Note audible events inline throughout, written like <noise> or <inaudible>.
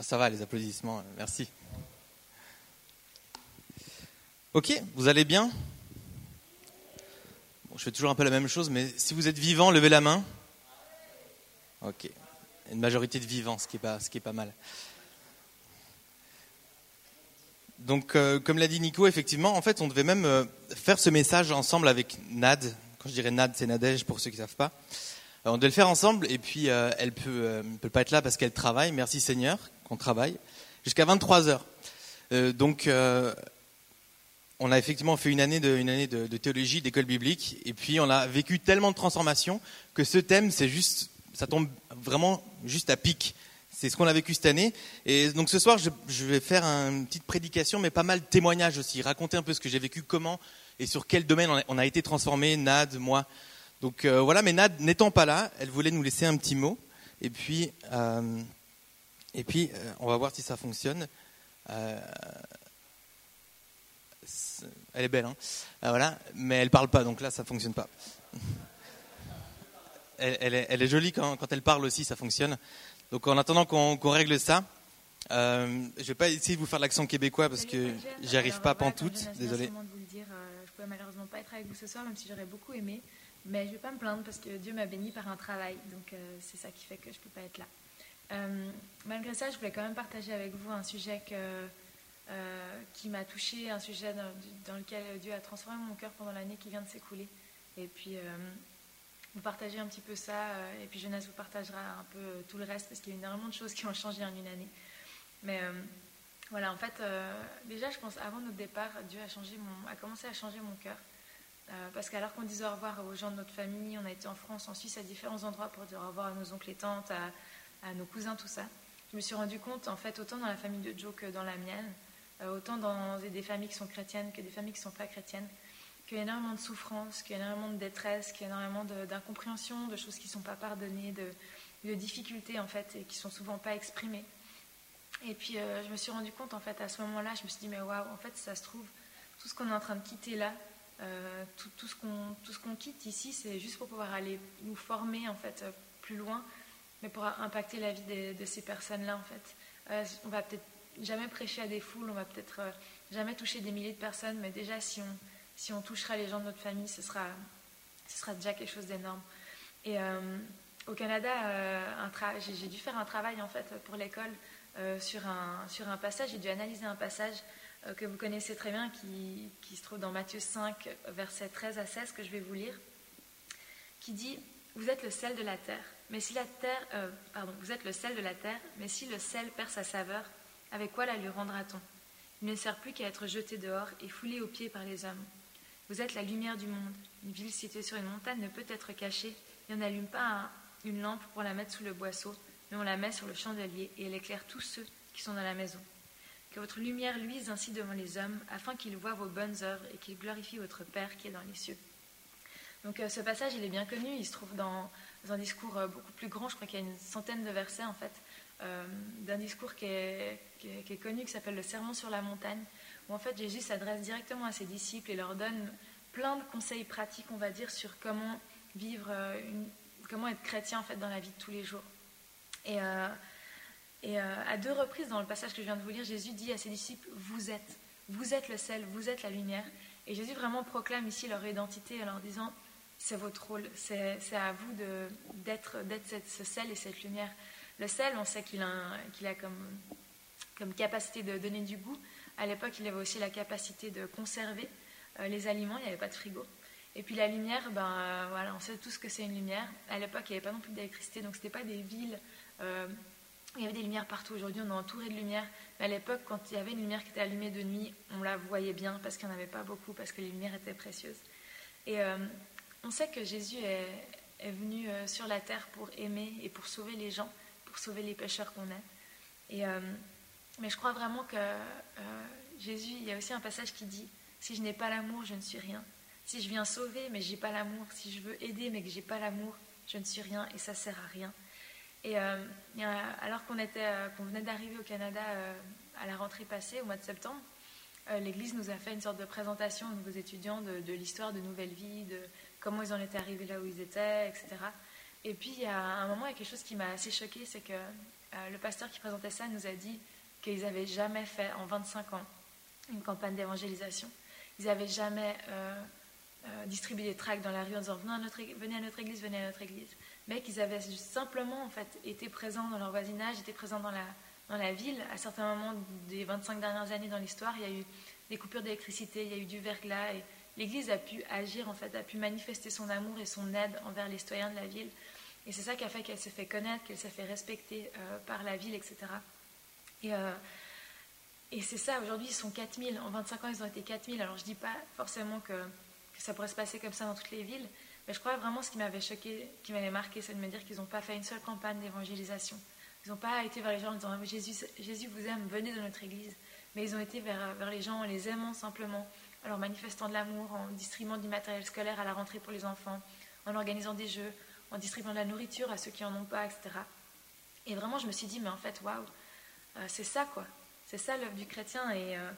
Ah, ça va, les applaudissements, merci. Ok, vous allez bien? Je fais toujours un peu la même chose, mais si vous êtes vivant, levez la main. Ok, une majorité de vivants, ce qui est pas, mal. Donc, euh, comme l'a dit Nico, effectivement, en fait, on devait même euh, faire ce message ensemble avec Nad. Quand je dirais Nad, c'est Nadège pour ceux qui ne savent pas. Euh, on devait le faire ensemble, et puis elle peut, peut pas être là parce qu'elle travaille. Merci Seigneur qu'on travaille jusqu'à 23 heures. donc, on a effectivement fait une année de, théologie, d'école biblique, et puis on a vécu tellement de transformations que ce thème, c'est juste, ça tombe vraiment juste à pic. C'est ce qu'on a vécu cette année. Et donc ce soir, je, vais faire une petite prédication, mais pas mal de témoignages aussi, raconter un peu ce que j'ai vécu, comment et sur quel domaine on a, été transformé, Nad, moi. Donc euh, voilà, mais Nad n'étant pas là, elle voulait nous laisser un petit mot. Et puis, euh, et puis euh, on va voir si ça fonctionne. elle est belle, hein voilà, mais elle parle pas, donc là ça fonctionne pas. <laughs> Elle, est, jolie quand, elle parle aussi, ça fonctionne. Donc en attendant qu'on règle ça, euh, je vais pas essayer de vous faire l'accent québécois parce que j'y arrive pas pantoute. Désolé. De vous le dire, euh, je pouvais malheureusement pas être avec vous ce soir, même si j'aurais beaucoup aimé. Mais je vais pas me plaindre parce que Dieu m'a béni par un travail. Donc euh, c'est ça qui fait que je peux pas être là. Malgré ça, je voulais quand même partager avec vous un sujet qui m'a touché, un sujet dans, lequel Dieu a transformé mon cœur pendant l'année qui vient de s'écouler. Et puis vous partagez un petit peu ça, euh, et puis Jeunesse vous partagera un peu euh, tout le reste, parce qu'il y a énormément de choses qui ont changé en une année. Mais euh, voilà, en fait, déjà, je pense, avant notre départ, Dieu a, a commencé à changer mon cœur. parce qu'alors qu'on disait au revoir aux gens de notre famille, on a été en France, en Suisse, à différents endroits pour dire au revoir à nos oncles et tantes, à, nos cousins, tout ça. Je me suis rendu compte, en fait, autant dans la famille de Joe que dans la mienne, autant dans des familles qui sont chrétiennes que des familles qui ne sont pas chrétiennes, qu'il y a énormément de souffrance, qu'il y a énormément de détresse, qu'il y a énormément d'incompréhension, de, choses qui ne sont pas pardonnées, de, difficultés en fait, et qui sont souvent pas exprimées. Et puis euh, je me suis rendu compte en fait à ce moment-là, je me suis dit mais waouh, en fait ça se trouve tout ce qu'on est en train de quitter là, euh, tout, ce qu'on quitte ici, c'est juste pour pouvoir aller nous former en fait euh, plus loin, mais pour impacter la vie de, ces personnes-là en fait. on va peut-être jamais prêcher à des foules, on va peut-être jamais toucher des milliers de personnes, mais déjà si on si on touchera les gens de notre famille, ce sera, ce sera déjà quelque chose d'énorme. Et euh, au Canada, euh, j'ai dû faire un travail en fait pour l'école euh, sur, un, sur un passage. J'ai dû analyser un passage que vous connaissez très bien, qui, qui, se trouve dans Matthieu 5, versets 13 à 16, que je vais vous lire, qui dit Vous êtes le sel de la terre, mais si la terre, pardon, vous êtes le sel de la terre, mais si le sel perd sa saveur, avec quoi la lui rendra-t-on? Il ne sert plus qu'à être jeté dehors et foulé aux pieds par les hommes. Vous êtes la lumière du monde. Une ville située sur une montagne ne peut être cachée et on n'allume pas une lampe pour la mettre sous le boisseau, mais on la met sur le chandelier et elle éclaire tous ceux qui sont dans la maison. Que votre lumière luise ainsi devant les hommes, afin qu'ils voient vos bonnes œuvres et qu'ils glorifient votre Père qui est dans les cieux. Donc euh, ce passage, il est bien connu, il se trouve dans, un discours euh, beaucoup plus grand, je crois qu'il y a une centaine de versets en fait, euh, d'un discours qui est, qui est, connu, qui s'appelle le Sermon sur la montagne, où en fait Jésus s'adresse directement à ses disciples et leur donne plein de conseils pratiques, on va dire, sur comment vivre, euh, comment être chrétien en fait dans la vie de tous les jours. Et, à deux reprises dans le passage que je viens de vous lire, Jésus dit à ses disciples Vous êtes, vous êtes le sel, vous êtes la lumière. Et Jésus vraiment proclame ici leur identité en leur disant C'est votre rôle, c'est à vous d'être ce sel et cette lumière. Le sel, on sait qu'il a, qu'il a comme, comme capacité de donner du goût, à l'époque, il avait aussi la capacité de conserver euh, les aliments, il n'y avait pas de frigo. Et puis la lumière, ben, euh, voilà, on sait tous que c'est une lumière. À l'époque, il n'y avait pas non plus d'électricité, donc ce n'était pas des villes. Euh, il y avait des lumières partout. Aujourd'hui, on est entouré de lumière. Mais à l'époque, quand il y avait une lumière qui était allumée de nuit, on la voyait bien parce qu'il n'y en avait pas beaucoup, parce que les lumières étaient précieuses. Et on sait que Jésus est, venu sur la terre pour aimer et pour sauver les gens, pour sauver les pécheurs qu'on est. Et mais je crois vraiment que euh, Jésus, il y a aussi un passage qui dit Si je n'ai pas l'amour, je ne suis rien. Si je viens sauver, mais je n'ai pas l'amour. Si je veux aider, mais que je n'ai pas l'amour, je ne suis rien et ça sert à rien. Et euh, alors qu'on euh, venait d'arriver au Canada à la rentrée passée, au mois de septembre, l'Église nous a fait une sorte de présentation aux nouveaux étudiants de, de l'histoire de Nouvelle Vie, de comment ils en étaient arrivés là où ils étaient, etc. Et puis, il y a un moment, il y a quelque chose qui m'a assez choqué, c'est que le pasteur qui présentait ça nous a dit qu'ils n'avaient jamais fait en 25 ans une campagne d'évangélisation. Ils n'avaient jamais distribué des tracts dans la rue en disant venez à notre, venez à notre église, venez à notre église. Mais qu'ils avaient simplement en fait, été présents dans leur voisinage, étaient présents dans la, ville. À certains moments des 25 dernières années dans l'histoire, il y a eu des coupures d'électricité, il y a eu du verglas. l'Église a pu agir, en fait, a pu manifester son amour et son aide envers les citoyens de la ville. Et c'est ça qui a fait qu'elle s'est fait connaître, qu'elle s'est fait respecter euh, par la ville, etc. Et, euh, et c'est ça, aujourd'hui, ils sont 4000. En 25 ans, ils ont été 4000. Alors, je ne dis pas forcément que, ça pourrait se passer comme ça dans toutes les villes, mais je crois vraiment ce qui m'avait choqué, qui m'avait marqué, c'est de me dire qu'ils n'ont pas fait une seule campagne d'évangélisation. Ils n'ont pas été vers les gens en disant Jésus, Jésus vous aime, venez dans notre église. Mais ils ont été vers, vers les gens en les aimant simplement, en leur manifestant de l'amour, en distribuant du matériel scolaire à la rentrée pour les enfants, en organisant des jeux, en distribuant de la nourriture à ceux qui n'en ont pas, etc. Et vraiment, je me suis dit, mais en fait, waouh, euh, c'est ça, quoi. C'est ça l'œuvre du chrétien. Et, euh,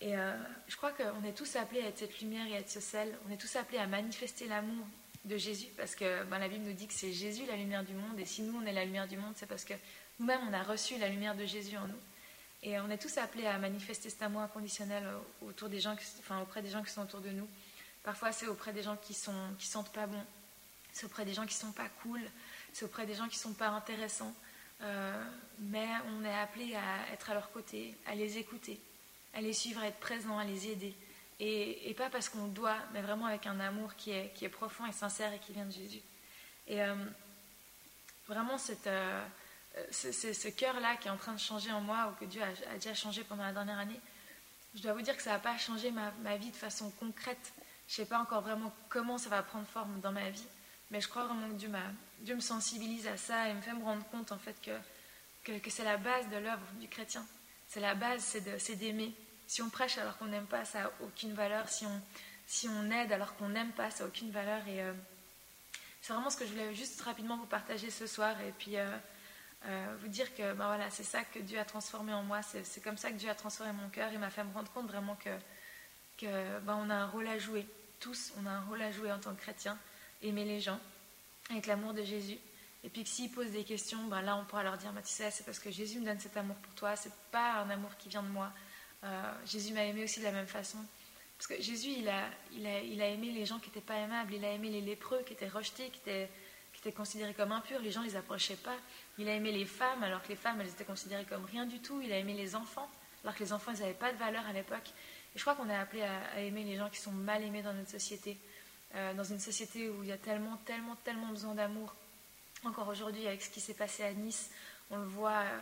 et euh, je crois qu'on est tous appelés à être cette lumière et à être ce sel. On est tous appelés à manifester l'amour de Jésus, parce que ben, la Bible nous dit que c'est Jésus la lumière du monde, et si nous on est la lumière du monde, c'est parce que nous-mêmes on a reçu la lumière de Jésus en nous. Et on est tous appelés à manifester cet amour inconditionnel autour des gens, enfin, auprès des gens qui sont autour de nous. Parfois c'est auprès des gens qui sont qui sentent pas bon, c'est auprès des gens qui sont pas cool, c'est auprès des gens qui sont pas intéressants. Euh, mais on est appelé à être à leur côté, à les écouter, à les suivre, à être présent, à les aider. Et, pas parce qu'on doit, mais vraiment avec un amour qui est, qui est profond et sincère et qui vient de Jésus. Et euh, vraiment, cette, euh, c'est, ce cœur-là qui est en train de changer en moi, ou que Dieu a, déjà changé pendant la dernière année, je dois vous dire que ça n'a pas changé ma, vie de façon concrète. Je ne sais pas encore vraiment comment ça va prendre forme dans ma vie, mais je crois vraiment que Dieu, Dieu me sensibilise à ça et me fait me rendre compte en fait que, que, que c'est la base de l'œuvre du chrétien. C'est la base, c'est d'aimer. Si on prêche alors qu'on n'aime pas, ça n'a aucune valeur. Si on, si on aide alors qu'on n'aime pas, ça n'a aucune valeur. Et euh, c'est vraiment ce que je voulais juste rapidement vous partager ce soir. Et puis euh, euh, vous dire que ben voilà, c'est ça que Dieu a transformé en moi. C'est comme ça que Dieu a transformé mon cœur. Il m'a fait me rendre compte vraiment que, que ben on a un rôle à jouer. Tous, on a un rôle à jouer en tant que chrétien. Aimer les gens avec l'amour de Jésus. Et puis que s'ils posent des questions, ben là on pourra leur dire, tu sais, c'est parce que Jésus me donne cet amour pour toi. C'est pas un amour qui vient de moi. Euh, Jésus m'a aimé aussi de la même façon. Parce que Jésus, il a, il a, il a aimé les gens qui n'étaient pas aimables, il a aimé les lépreux qui étaient rejetés, qui étaient, qui étaient considérés comme impurs, les gens ne les approchaient pas. Il a aimé les femmes alors que les femmes, elles étaient considérées comme rien du tout. Il a aimé les enfants alors que les enfants, ils n'avaient pas de valeur à l'époque. Et je crois qu'on est appelé à, aimer les gens qui sont mal aimés dans notre société, euh, dans une société où il y a tellement, tellement, tellement besoin d'amour. Encore aujourd'hui, avec ce qui s'est passé à Nice, on le voit. Euh,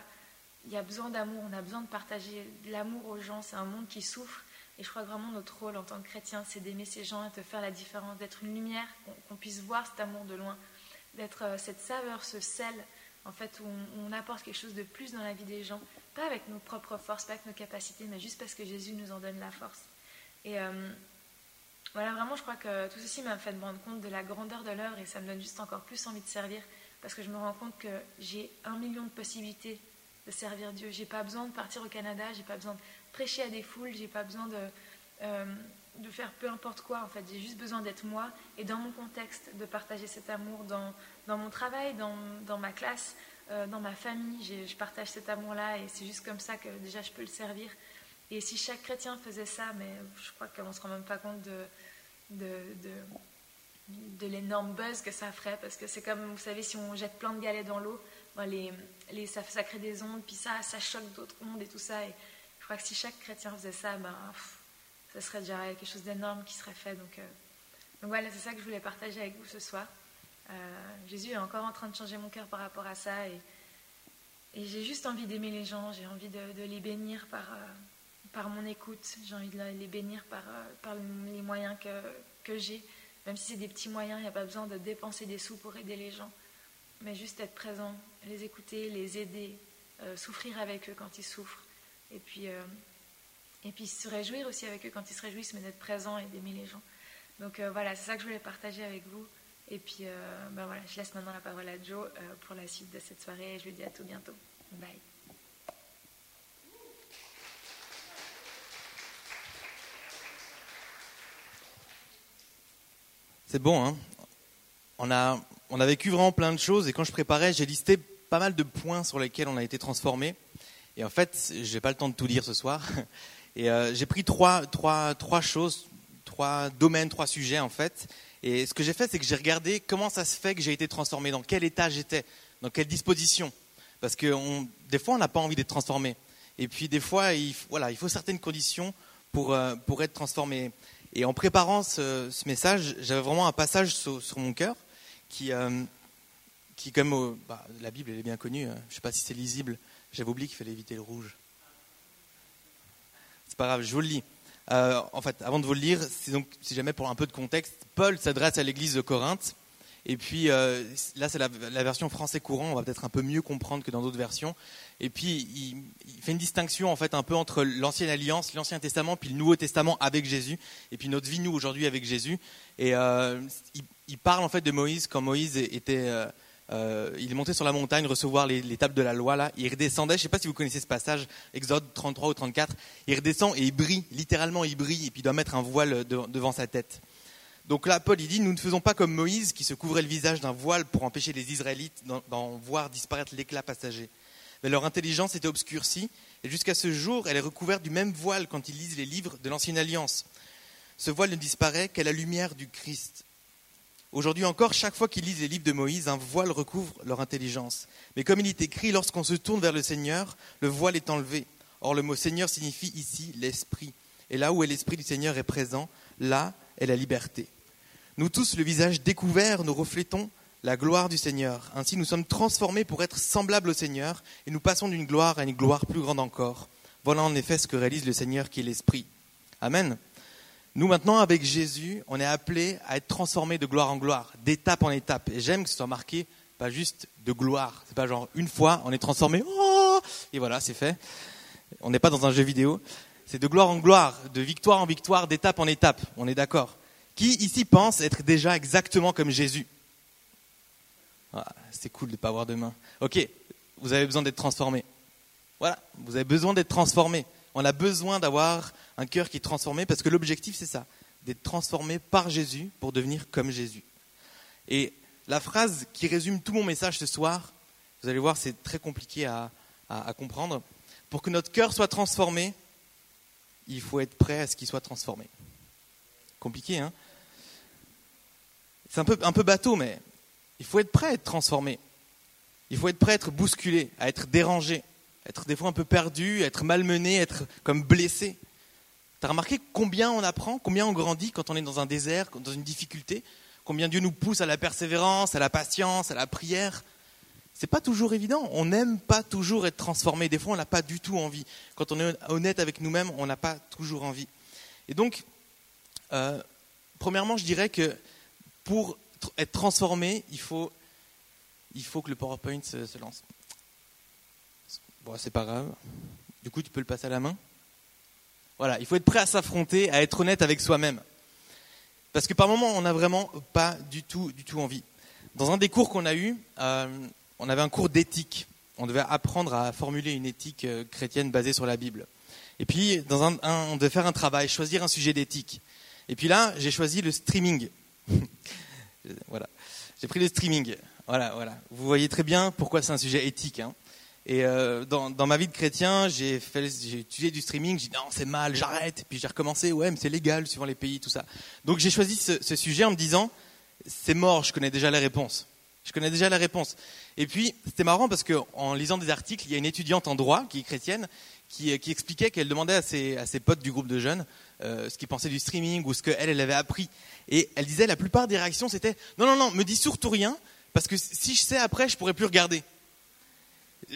il y a besoin d'amour, on a besoin de partager de l'amour aux gens. C'est un monde qui souffre. Et je crois que vraiment notre rôle en tant que chrétien, c'est d'aimer ces gens et de faire la différence, d'être une lumière, qu'on puisse voir cet amour de loin, d'être euh, cette saveur, ce sel, en fait, où on, apporte quelque chose de plus dans la vie des gens. Pas avec nos propres forces, pas avec nos capacités, mais juste parce que Jésus nous en donne la force. Et euh, voilà, vraiment, je crois que tout ceci m'a fait me rendre compte de la grandeur de l'œuvre et ça me donne juste encore plus envie de servir parce que je me rends compte que j'ai un million de possibilités de servir Dieu. J'ai pas besoin de partir au Canada, j'ai pas besoin de prêcher à des foules, j'ai pas besoin de, euh, de faire peu importe quoi. En fait, j'ai juste besoin d'être moi et dans mon contexte, de partager cet amour dans, dans mon travail, dans, dans ma classe, euh, dans ma famille. Je partage cet amour-là et c'est juste comme ça que déjà je peux le servir. Et si chaque chrétien faisait ça, mais je crois qu'on ne se rend même pas compte de, de, de, l'énorme buzz que ça ferait, parce que c'est comme, vous savez, si on jette plein de galets dans l'eau, les, les, ça, ça, crée des ondes, puis ça, ça choque d'autres ondes et tout ça. Et je crois que si chaque chrétien faisait ça, ben, ça serait déjà quelque chose d'énorme qui serait fait. Donc, euh, donc voilà, c'est ça que je voulais partager avec vous ce soir. Euh, Jésus est encore en train de changer mon cœur par rapport à ça. Et, j'ai juste envie d'aimer les gens, j'ai envie de, les bénir par, euh, par mon écoute, j'ai envie de les bénir par, par les moyens que, que j'ai. Même si c'est des petits moyens, il n'y a pas besoin de dépenser des sous pour aider les gens mais juste être présent, les écouter, les aider, souffrir avec eux quand ils souffrent, et puis, et puis se réjouir aussi avec eux quand ils se réjouissent, mais d'être présent et d'aimer les gens. Donc euh, voilà, c'est ça que je voulais partager avec vous. Et puis ben voilà, je laisse maintenant la parole à Joe pour la suite de cette soirée et je lui dis à tout bientôt. Bye. C'est bon, hein On a on a vécu vraiment plein de choses et quand je préparais, j'ai listé pas mal de points sur lesquels on a été transformé. Et en fait, j'ai pas le temps de tout dire ce soir. Et euh, j'ai pris trois, trois, trois choses, trois domaines, trois sujets en fait. Et ce que j'ai fait, c'est que j'ai regardé comment ça se fait que j'ai été transformé, dans quel état j'étais, dans quelle disposition. Parce que des fois, on n'a pas envie d'être transformé. Et puis des fois, il, voilà, il faut certaines conditions pour, euh, pour être transformé. Et en préparant ce, message, j'avais vraiment un passage sur, mon cœur qui, euh, qui comme bah, la Bible, elle est bien connue. Hein. je ne sais pas si c'est lisible. J'avais oublié qu'il fallait éviter le rouge. C'est pas grave, je vous le lis. Euh, en fait, avant de vous le lire, donc, si jamais pour un peu de contexte, Paul s'adresse à l'église de Corinthe. Et puis euh, là, c'est la, version français courant. On va peut-être un peu mieux comprendre que dans d'autres versions. Et puis il, il, fait une distinction en fait un peu entre l'ancienne alliance, l'ancien testament, puis le Nouveau Testament avec Jésus, et puis notre vie nous aujourd'hui avec Jésus. Et euh, il, il, parle en fait de Moïse quand Moïse était euh, il monté sur la montagne recevoir les, les, tables de la loi là. Il redescendait. Je ne sais pas si vous connaissez ce passage, Exode 33 ou 34. Il redescend et il brille, littéralement il brille, et puis il doit mettre un voile de, devant sa tête. Donc là, Paul dit nous ne faisons pas comme Moïse qui se couvrait le visage d'un voile pour empêcher les Israélites d'en voir disparaître l'éclat passager. Mais leur intelligence était obscurcie et jusqu'à ce jour, elle est recouverte du même voile quand ils lisent les livres de l'ancienne alliance. Ce voile ne disparaît qu'à la lumière du Christ. Aujourd'hui encore, chaque fois qu'ils lisent les livres de Moïse, un voile recouvre leur intelligence. Mais comme il est écrit, lorsqu'on se tourne vers le Seigneur, le voile est enlevé. Or, le mot Seigneur signifie ici l'Esprit. Et là où est l'Esprit du Seigneur est présent, là est la liberté. Nous tous, le visage découvert, nous reflétons la gloire du Seigneur. Ainsi, nous sommes transformés pour être semblables au Seigneur et nous passons d'une gloire à une gloire plus grande encore. Voilà en effet ce que réalise le Seigneur qui est l'Esprit. Amen. Nous maintenant, avec Jésus, on est appelés à être transformés de gloire en gloire, d'étape en étape. Et j'aime que ce soit marqué pas juste de gloire. C'est pas genre une fois on est transformé, oh et voilà, c'est fait. On n'est pas dans un jeu vidéo. C'est de gloire en gloire, de victoire en victoire, d'étape en étape. On est d'accord. Qui ici pense être déjà exactement comme Jésus? Ah, C'est cool de ne pas avoir de main. Ok, vous avez besoin d'être transformé. Voilà, vous avez besoin d'être transformé. On a besoin d'avoir un cœur qui est transformé parce que l'objectif c'est ça, d'être transformé par Jésus pour devenir comme Jésus. Et la phrase qui résume tout mon message ce soir, vous allez voir, c'est très compliqué à, comprendre. Pour que notre cœur soit transformé, il faut être prêt à ce qu'il soit transformé. Compliqué, hein? C'est un peu, un peu bateau, mais il faut être prêt à être transformé. Il faut être prêt à être bousculé, à être dérangé, être des fois un peu perdu, être malmené, être comme blessé. Tu as remarqué combien on apprend, combien on grandit quand on est dans un désert, dans une difficulté, combien Dieu nous pousse à la persévérance, à la patience, à la prière? C'est pas toujours évident. On n'aime pas toujours être transformé. Des fois, on n'a pas du tout envie. Quand on est honnête avec nous-mêmes, on n'a pas toujours envie. Et donc, euh, premièrement, je dirais que pour être transformé, il faut, il faut que le PowerPoint se lance. Bon, c'est pas grave. Du coup, tu peux le passer à la main. Voilà, il faut être prêt à s'affronter, à être honnête avec soi-même. Parce que par moments, on n'a vraiment pas du tout, du tout envie. Dans un des cours qu'on a eu, euh, on avait un cours d'éthique. On devait apprendre à formuler une éthique euh, chrétienne basée sur la Bible. Et puis, dans un, on devait faire un travail, choisir un sujet d'éthique. Et puis là, j'ai choisi le streaming. <laughs> voilà, j'ai pris le streaming. Voilà, voilà. Vous voyez très bien pourquoi c'est un sujet éthique. Hein. Et euh, dans, dans, ma vie de chrétien, j'ai étudié du streaming. J'ai dit non, c'est mal, j'arrête. Puis j'ai recommencé. Ouais, mais c'est légal suivant les pays, tout ça. Donc j'ai choisi ce, ce, sujet en me disant c'est mort. Je connais déjà les réponses. Je connais déjà la réponse. Et puis c'était marrant parce que en lisant des articles, il y a une étudiante en droit qui est chrétienne qui, qui expliquait qu'elle demandait à ses, à ses, potes du groupe de jeunes euh, ce qu'ils pensaient du streaming ou ce qu'elle elle avait appris. Et elle disait la plupart des réactions c'était non non non, me dis surtout rien parce que si je sais après, je pourrais plus regarder.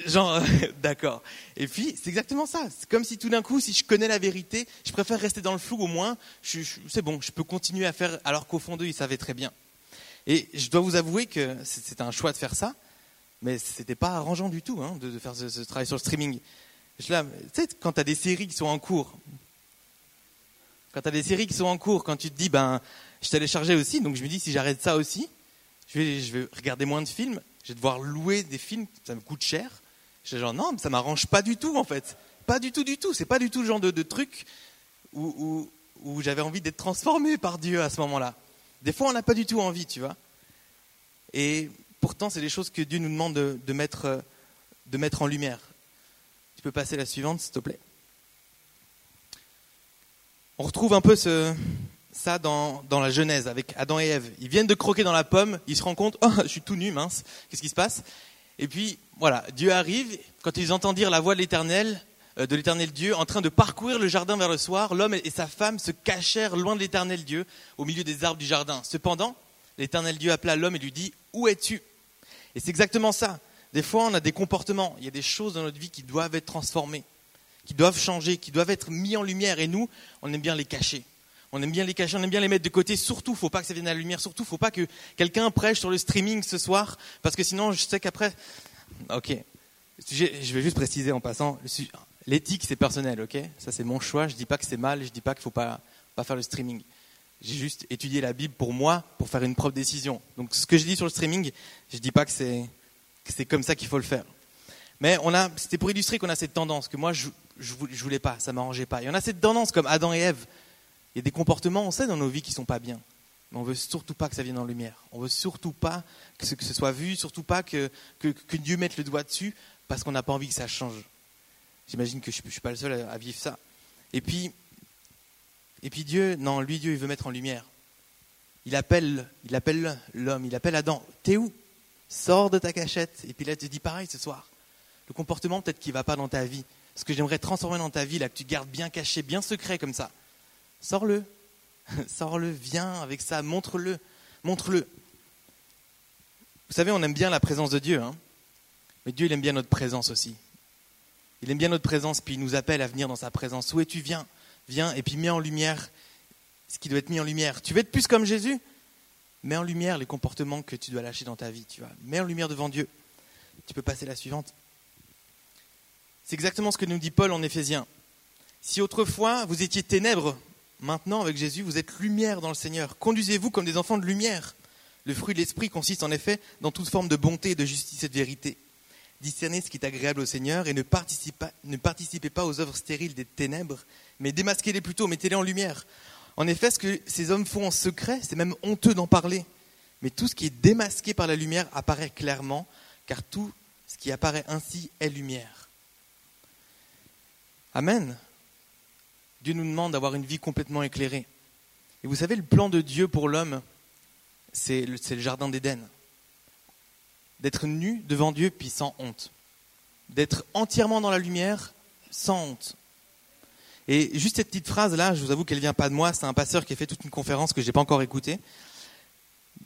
Genre, <laughs> d'accord. Et puis, c'est exactement ça. C'est comme si tout d'un coup, si je connais la vérité, je préfère rester dans le flou au moins. C'est bon, je peux continuer à faire alors qu'au fond d'eux, ils savaient très bien. Et je dois vous avouer que c'était un choix de faire ça, mais c'était pas arrangeant du tout hein, de, faire ce, travail sur le streaming. Tu sais, quand tu as des séries qui sont en cours, quand tu as des séries qui sont en cours, quand tu te dis, ben, je téléchargeais aussi, donc je me dis, si j'arrête ça aussi, je vais regarder moins de films, je vais devoir louer des films, ça me coûte cher. J'étais genre, non, ça m'arrange pas du tout, en fait. Pas du tout, du tout. C'est pas du tout le genre de, truc où, j'avais envie d'être transformé par Dieu à ce moment-là. Des fois, on n'a pas du tout envie, tu vois. Et pourtant, c'est des choses que Dieu nous demande de, mettre, de mettre en lumière. Tu peux passer la suivante, s'il te plaît. On retrouve un peu ça dans, dans, la Genèse avec Adam et Ève. Ils viennent de croquer dans la pomme, ils se rendent compte, oh, je suis tout nu, mince, qu'est-ce qui se passe? Et puis, voilà, Dieu arrive, quand ils entendent dire la voix de l'Éternel, euh, de l'Éternel Dieu, en train de parcourir le jardin vers le soir, l'homme et sa femme se cachèrent loin de l'Éternel Dieu, au milieu des arbres du jardin. Cependant, l'Éternel Dieu appela l'homme et lui dit, où es-tu? Et c'est exactement ça. Des fois, on a des comportements, il y a des choses dans notre vie qui doivent être transformées, qui doivent changer, qui doivent être mis en lumière, et nous, on aime bien les cacher. On aime bien les cacher, on aime bien les mettre de côté. Surtout, faut pas que ça vienne à la lumière. Surtout, faut pas que quelqu'un prêche sur le streaming ce soir, parce que sinon, je sais qu'après. Ok. Je vais juste préciser en passant. L'éthique, c'est personnel, ok? Ça, c'est mon choix. Je dis pas que c'est mal. Je dis pas qu'il faut pas pas faire le streaming. J'ai juste étudié la Bible pour moi, pour faire une propre décision. Donc, ce que je dis sur le streaming, je dis pas que c'est c'est comme ça qu'il faut le faire. Mais on a, c'était pour illustrer qu'on a cette tendance que moi je, je, je voulais pas, ça m'arrangeait pas. Et on a cette tendance comme Adam et Ève il y a des comportements, on sait, dans nos vies qui ne sont pas bien. Mais on veut surtout pas que ça vienne en lumière. On veut surtout pas que ce, soit vu, surtout pas que, Dieu mette le doigt dessus, parce qu'on n'a pas envie que ça change. J'imagine que je ne suis pas le seul à, vivre ça. Et puis, et puis Dieu, non, lui, Dieu, il veut mettre en lumière. Il appelle, il appelle l'homme, il appelle Adam. T'es où? Sors de ta cachette. Et puis là, te dit pareil ce soir. Le comportement peut-être qui ne va pas dans ta vie. Ce que j'aimerais transformer dans ta vie, là, que tu gardes bien caché, bien secret comme ça. Sors-le. <laughs> Sors-le, viens avec ça, montre-le. Montre-le. Vous savez, on aime bien la présence de Dieu, hein mais Dieu, il aime bien notre présence aussi. Il aime bien notre présence, puis il nous appelle à venir dans sa présence. Où es-tu? Viens, viens, et puis mets en lumière ce qui doit être mis en lumière. Tu veux être plus comme Jésus? Mets en lumière les comportements que tu dois lâcher dans ta vie, tu vois. Mets en lumière devant Dieu. Tu peux passer la suivante. C'est exactement ce que nous dit Paul en Éphésiens. Si autrefois vous étiez ténèbres, Maintenant, avec Jésus, vous êtes lumière dans le Seigneur. Conduisez-vous comme des enfants de lumière. Le fruit de l'Esprit consiste en effet dans toute forme de bonté, de justice et de vérité. Discernez ce qui est agréable au Seigneur et ne participez, pas aux œuvres stériles des ténèbres, mais démasquez-les plutôt, mettez-les en lumière. En effet, ce que ces hommes font en secret, c'est même honteux d'en parler. Mais tout ce qui est démasqué par la lumière apparaît clairement, car tout ce qui apparaît ainsi est lumière. Amen. Dieu nous demande d'avoir une vie complètement éclairée. Et vous savez, le plan de Dieu pour l'homme, c'est le, le, jardin d'Éden. D'être nu devant Dieu, puis sans honte. D'être entièrement dans la lumière, sans honte. Et juste cette petite phrase-là, je vous avoue qu'elle vient pas de moi, c'est un pasteur qui a fait toute une conférence que je n'ai pas encore écoutée.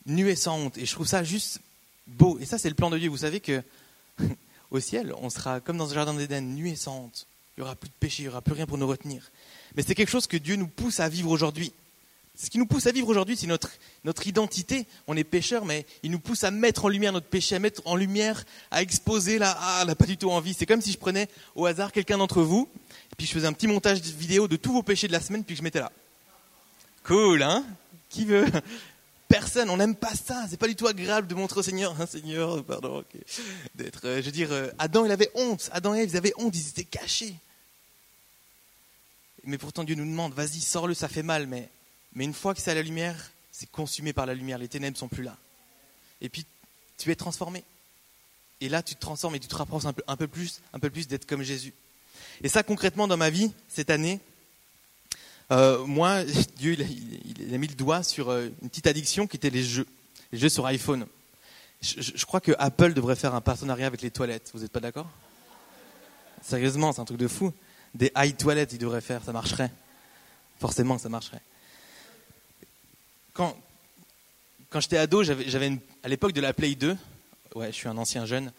Nu et sans honte. Et je trouve ça juste beau. Et ça, c'est le plan de Dieu. Vous savez que <laughs> au ciel, on sera comme dans un jardin d'Éden, nu et sans honte. Il n'y aura plus de péché, il n'y aura plus rien pour nous retenir mais c'est quelque chose que Dieu nous pousse à vivre aujourd'hui. Ce qui nous pousse à vivre aujourd'hui, c'est notre, notre identité. On est pécheurs, mais il nous pousse à mettre en lumière notre péché, à mettre en lumière, à exposer là, ah, on n'a pas du tout envie. C'est comme si je prenais au hasard quelqu'un d'entre vous, et puis je faisais un petit montage vidéo de tous vos péchés de la semaine, puis je mettais là. Cool, hein? Qui veut? Personne, on n'aime pas ça. C'est pas du tout agréable de montrer au Seigneur, hein, Seigneur, pardon, d'être. Euh, je veux dire, euh, Adam, il avait honte. Adam et Ève, ils avaient honte, ils étaient cachés. Mais pourtant Dieu nous demande, vas-y, sors-le, ça fait mal, mais, mais une fois que c'est à la lumière, c'est consumé par la lumière, les ténèbres sont plus là. Et puis tu es transformé. Et là, tu te transformes et tu te rapproches un peu, un peu plus, un peu plus d'être comme Jésus. Et ça, concrètement, dans ma vie, cette année, euh, moi, <laughs> Dieu, il a, mis le doigt sur euh, une petite addiction qui était les jeux, les jeux sur iPhone. Je, je crois que Apple devrait faire un partenariat avec les toilettes. Vous n'êtes pas d'accord? Sérieusement, c'est un truc de fou des high toilettes, il devrait faire, ça marcherait. Forcément, ça marcherait. Quand, quand j'étais ado, j'avais à l'époque de la Play 2, ouais, je suis un ancien jeune.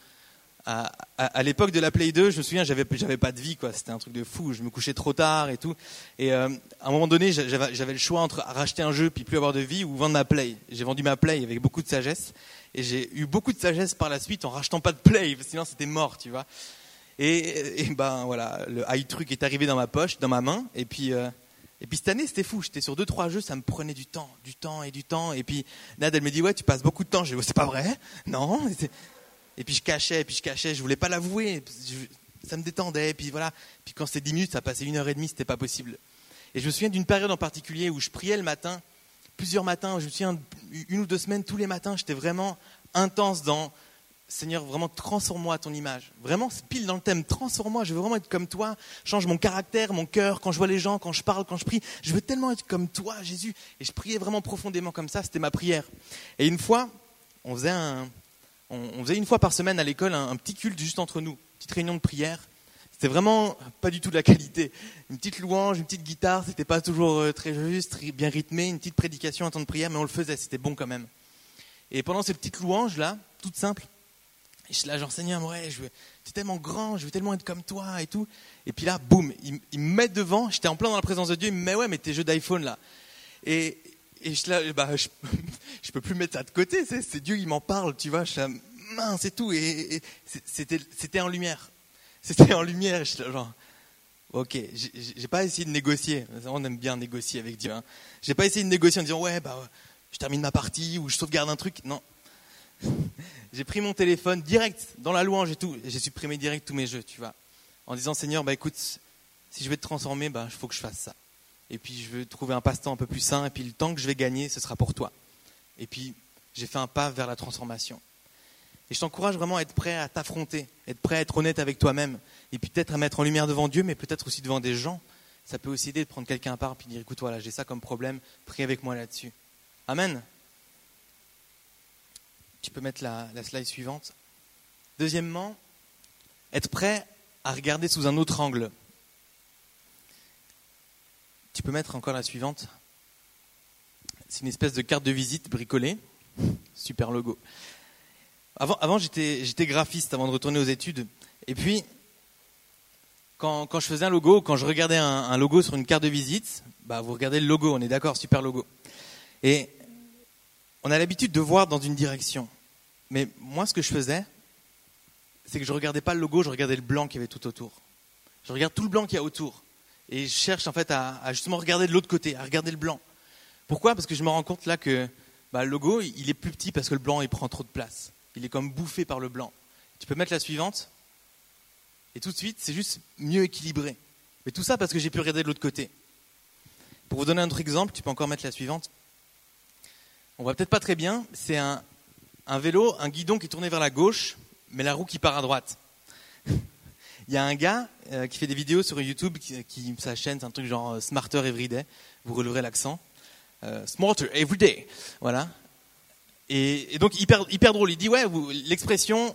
À, l'époque de la Play 2, je me souviens, j'avais, pas de vie, quoi. C'était un truc de fou. Je me couchais trop tard et tout. Et euh, à un moment donné, j'avais, j'avais le choix entre racheter un jeu puis plus avoir de vie ou vendre ma Play. J'ai vendu ma Play avec beaucoup de sagesse. Et j'ai eu beaucoup de sagesse par la suite en rachetant pas de Play, sinon c'était mort, tu vois. Et, ben voilà, le high truc est arrivé dans ma poche, dans ma main. Et puis, euh, et puis cette année, c'était fou. J'étais sur deux, trois jeux, ça me prenait du temps, du temps et du temps. Et puis Nad, elle me dit, ouais, tu passes beaucoup de temps. Je dis, c'est pas vrai, <laughs> non. Et puis je cachais, et puis je cachais, je voulais pas l'avouer. Ça me détendait. Et puis voilà. Puis quand c'était dix minutes, ça passait une heure et demie, c'était pas possible. Et je me souviens d'une période en particulier où je priais le matin, plusieurs matins. Je me souviens une ou deux semaines, tous les matins, j'étais vraiment intense dans Seigneur, vraiment transforme-moi à ton image. Vraiment, pile dans le thème, transforme-moi, je veux vraiment être comme toi, change mon caractère, mon cœur, quand je vois les gens, quand je parle, quand je prie, je veux tellement être comme toi, Jésus. Et je priais vraiment profondément comme ça, c'était ma prière. Et une fois, on faisait, une fois par semaine à l'école un, petit culte juste entre nous, une petite réunion de prière. C'était vraiment pas du tout de la qualité. Une petite louange, une petite guitare, c'était pas toujours euh, très juste, bien rythmé, une petite prédication, un temps de prière, mais on le faisait, c'était bon quand même. Et pendant ces petites louanges-là, toutes simples, et je suis là, genre, Seigneur, ouais, je veux, es tellement grand, je veux tellement être comme toi et tout. Et puis là, boum, il, me met devant, j'étais en plein dans la présence de Dieu, il me met, ouais, mais tes jeux d'iPhone là. Et, et je, là, bah, je, <laughs> je peux plus mettre ça de côté, c'est Dieu, il m'en parle, tu vois, je suis là, mince et tout. Et, c'était en lumière. C'était en lumière, je suis là, genre, ok, j'ai pas essayé de négocier, on aime bien négocier avec Dieu. Hein. J'ai pas essayé de négocier en disant, ouais, bah, je termine ma partie ou je sauvegarde un truc. Non, j'ai pris mon téléphone direct dans la louange et tout. J'ai supprimé direct tous mes jeux, tu vois. En disant, Seigneur, bah écoute, si je vais te transformer, bah il faut que je fasse ça. Et puis je veux trouver un passe-temps un peu plus sain. Et puis le temps que je vais gagner, ce sera pour toi. Et puis j'ai fait un pas vers la transformation. Et je t'encourage vraiment à être prêt à t'affronter, être prêt à être honnête avec toi-même, et puis peut-être à mettre en lumière devant Dieu, mais peut-être aussi devant des gens. Ça peut aussi aider de prendre quelqu'un à part et dire écoute, voilà, j'ai ça comme problème, prie avec moi là-dessus. Amen. Peux mettre la, slide suivante. Deuxièmement, être prêt à regarder sous un autre angle. Tu peux mettre encore la suivante. C'est une espèce de carte de visite bricolée. Super logo. Avant, avant j'étais, graphiste avant de retourner aux études. Et puis, quand, je faisais un logo, quand je regardais un, un, logo sur une carte de visite, bah, vous regardez le logo, on est d'accord, super logo. Et on a l'habitude de voir dans une direction. Mais moi, ce que je faisais, c'est que je ne regardais pas le logo, je regardais le blanc qui y avait tout autour. Je regarde tout le blanc qu'il y a autour. Et je cherche en fait à, justement regarder de l'autre côté, à regarder le blanc. Pourquoi? Parce que je me rends compte là que bah, le logo, il est plus petit parce que le blanc, il prend trop de place. Il est comme bouffé par le blanc. Tu peux mettre la suivante. Et tout de suite, c'est juste mieux équilibré. Mais tout ça parce que j'ai pu regarder de l'autre côté. Pour vous donner un autre exemple, tu peux encore mettre la suivante. On voit peut-être pas très bien, c'est un, vélo, un guidon qui est tourné vers la gauche, mais la roue qui part à droite. <laughs> Il y a un gars euh, qui fait des vidéos sur YouTube, qui, sa chaîne, c'est un truc genre euh, Smarter Everyday, vous releverez l'accent. Euh, Smarter Everyday, voilà. Et, donc hyper, hyper drôle, il dit ouais, l'expression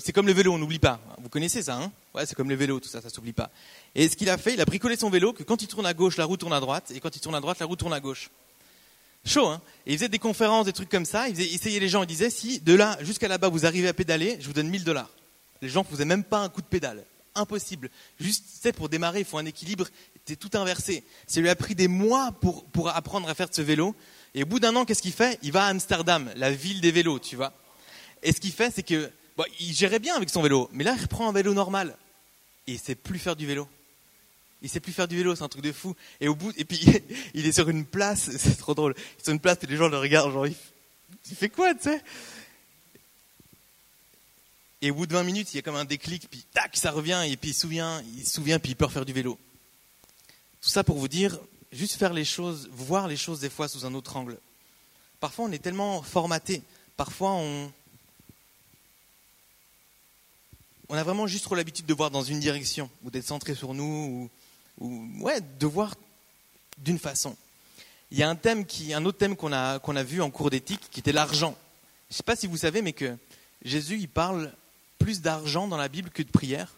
c'est comme le vélo, on n'oublie pas. Vous connaissez ça, hein? Ouais, c'est comme le vélo, tout ça, ça s'oublie pas. Et ce qu'il a fait, il a bricolé son vélo, que quand il tourne à gauche, la roue tourne à droite, et quand il tourne à droite, la roue tourne à gauche. Chaud, hein Et il faisait des conférences, des trucs comme ça. Il, essayait les gens. Il disait si de là jusqu'à là-bas vous arrivez à pédaler, je vous donne 1000 dollars. Les gens ne faisaient même pas un coup de pédale. Impossible. Juste, c'est pour démarrer, il faut un équilibre. C'était tout inversé. Ça lui a pris des mois pour, pour apprendre à faire de ce vélo. Et au bout d'un an, qu'est-ce qu'il fait? Il va à Amsterdam, la ville des vélos, tu vois. Et ce qu'il fait, c'est que il gérait bien avec son vélo, mais là, il reprend un vélo normal et il sait plus faire du vélo. Il sait plus faire du vélo, c'est un truc de fou. Et au bout, et puis <laughs> il est sur une place, <laughs> c'est trop drôle. Il est sur une place et les gens le regardent, genre, il fait quoi, tu sais? Et au bout de 20 minutes, il y a comme un déclic, puis tac, ça revient, et puis il se souvient, il se souvient, puis il peut refaire du vélo. Tout ça pour vous dire, juste faire les choses, voir les choses des fois sous un autre angle. Parfois, on est tellement formaté. Parfois, on, on a vraiment juste trop l'habitude de voir dans une direction, ou d'être centré sur nous, ou ou ouais, de voir d'une façon. Il y a un thème qui, un autre thème qu'on a, a vu en cours d'éthique, qui était l'argent. Je ne sais pas si vous savez, mais que Jésus, il parle plus d'argent dans la Bible que de prière.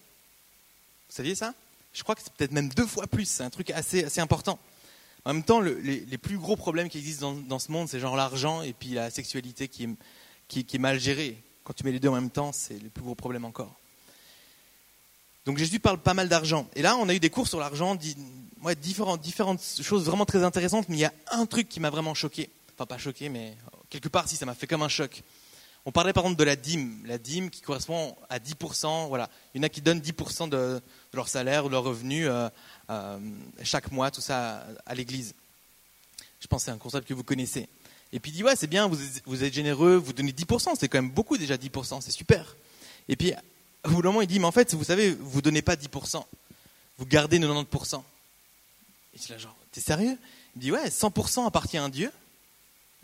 Vous saviez ça? Je crois que c'est peut-être même deux fois plus. C'est un truc assez, assez important. En même temps, les, les, plus gros problèmes qui existent dans, dans ce monde, c'est genre l'argent et puis la sexualité qui, qui est mal gérée. Quand tu mets les deux en même temps, c'est le plus gros problème encore. Donc Jésus parle pas mal d'argent. Et là, on a eu des cours sur l'argent, différentes, choses vraiment très intéressantes, mais il y a un truc qui m'a vraiment choqué. Enfin, pas choqué, mais quelque part, si, ça m'a fait comme un choc. On parlait par exemple de la dîme, la dîme qui correspond à 10%, voilà. Il y en a qui donnent 10% de, leur salaire ou de leur revenu euh, euh, chaque mois, tout ça à, l'église. Je pense que c'est un concept que vous connaissez. Et puis il dit, ouais, c'est bien, vous, vous êtes généreux, vous donnez 10%, c'est quand même beaucoup déjà 10%, c'est super. Et puis au bout d'un moment, il dit, mais en fait, vous savez, vous ne donnez pas 10%, vous gardez 90%. Et je là, genre, t'es sérieux? Il dit, ouais, 100% appartient à Dieu.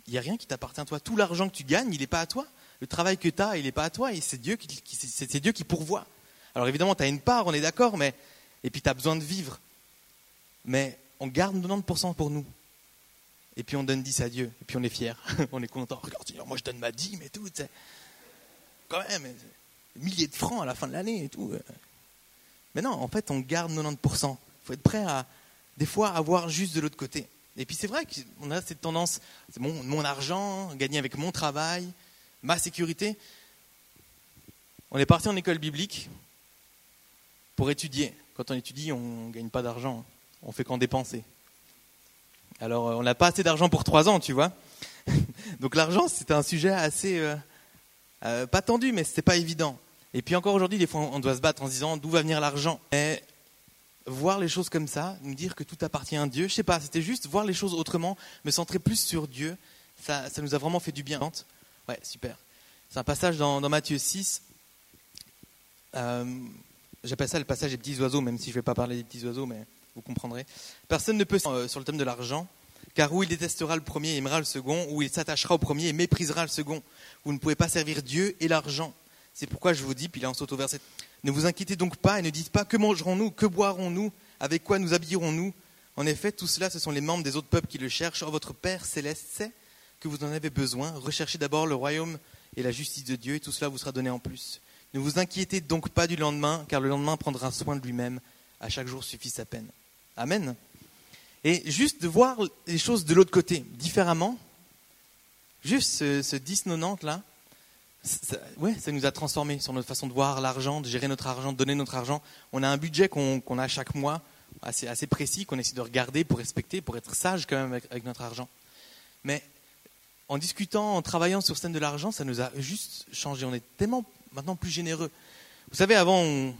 Il n'y a rien qui t'appartient à toi. Tout l'argent que tu gagnes, il n'est pas à toi. Le travail que tu as, il n'est pas à toi, et c'est Dieu qui, c'est pourvoit. Alors évidemment, tu as une part, on est d'accord, mais et puis tu as besoin de vivre. Mais on garde 90% pour nous. Et puis on donne 10 à Dieu, et puis on est fier, <laughs> on est content. Regarde, moi je donne ma dîme et tout, tu. Quand même, milliers de francs à la fin de l'année et tout. Mais non, en fait, on garde 90%. Il faut être prêt à, des fois, avoir juste de l'autre côté. Et puis c'est vrai qu'on a cette tendance, c'est mon, argent, gagné avec mon travail, ma sécurité. On est parti en école biblique pour étudier. Quand on étudie, on ne gagne pas d'argent, on fait qu'en dépenser. Alors on n'a pas assez d'argent pour trois ans, tu vois. <laughs> Donc l'argent, c'était un sujet assez, euh, euh, pas tendu, mais c'était pas évident. Et puis encore aujourd'hui, des fois, on doit se battre en se disant d'où va venir l'argent? Et voir les choses comme ça, nous dire que tout appartient à Dieu, je sais pas, c'était juste voir les choses autrement, me centrer plus sur Dieu. Ça, ça nous a vraiment fait du bien. Ouais, super. C'est un passage dans, Matthieu 6. Euh, j'appelle ça le passage des petits oiseaux, même si je ne vais pas parler des petits oiseaux, mais vous comprendrez. Personne ne peut euh, sur le thème de l'argent, car où il détestera le premier et aimera le second, ou il s'attachera au premier et méprisera le second. Vous ne pouvez pas servir Dieu et l'argent. C'est pourquoi je vous dis, puis là on saute au verset, ne vous inquiétez donc pas et ne dites pas que mangerons-nous, que boirons-nous, avec quoi nous habillerons-nous? En effet, tout cela, ce sont les membres des autres peuples qui le cherchent. Or, votre Père céleste sait que vous en avez besoin. Recherchez d'abord le royaume et la justice de Dieu, et tout cela vous sera donné en plus. Ne vous inquiétez donc pas du lendemain, car le lendemain prendra soin de lui-même. À chaque jour suffit sa peine. Amen. Et juste de voir les choses de l'autre côté, différemment, juste ce, ce dissonante-là, ça, ouais, ça nous a transformés sur notre façon de voir l'argent, de gérer notre argent, de donner notre argent. On a un budget qu'on a chaque mois, assez, précis, qu'on essaie de regarder pour respecter, pour être sage quand même avec, notre argent. Mais en discutant, en travaillant sur scène de l'argent, ça nous a juste changé. On est tellement maintenant plus généreux. Vous savez, avant, on,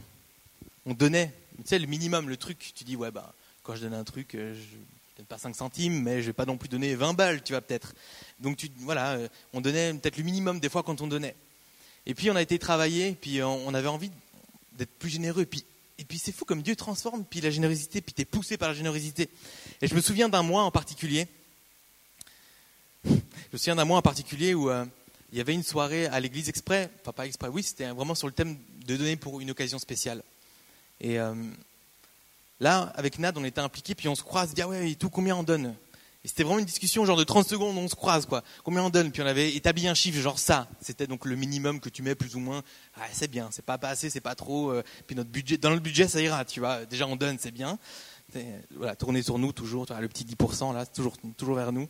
on donnait, tu sais, le minimum, le truc. Tu dis, ouais, bah, quand je donne un truc, euh, donne pas 5 centimes, mais je vais pas non plus donner 20 balles, tu vois, peut-être. Donc, tu, voilà, euh, on donnait peut-être le minimum des fois quand on donnait. Et puis, on a été travaillé, puis on avait envie d'être plus généreux. Et puis, c'est fou comme Dieu transforme, puis la générosité, puis tu es poussé par la générosité. Et je me souviens d'un mois en particulier. Je me souviens d'un mois en particulier où euh, il y avait une soirée à l'église exprès, enfin pas exprès, oui, c'était vraiment sur le thème de donner pour une occasion spéciale. Euh, là, avec Nad, on était impliqués, puis on se croise, dit ah ouais, et tout, combien on donne? Et c'était vraiment une discussion, genre de 30 secondes, on se croise, quoi. Combien on donne? Puis on avait établi un chiffre, genre ça. C'était donc le minimum que tu mets, plus ou moins. Ah, c'est bien, c'est pas, assez, c'est pas trop. Euh, puis notre budget, dans le budget, ça ira, tu vois. Déjà, on donne, c'est bien. Voilà, tourner sur nous toujours, le petit 10%, là, toujours, toujours vers nous.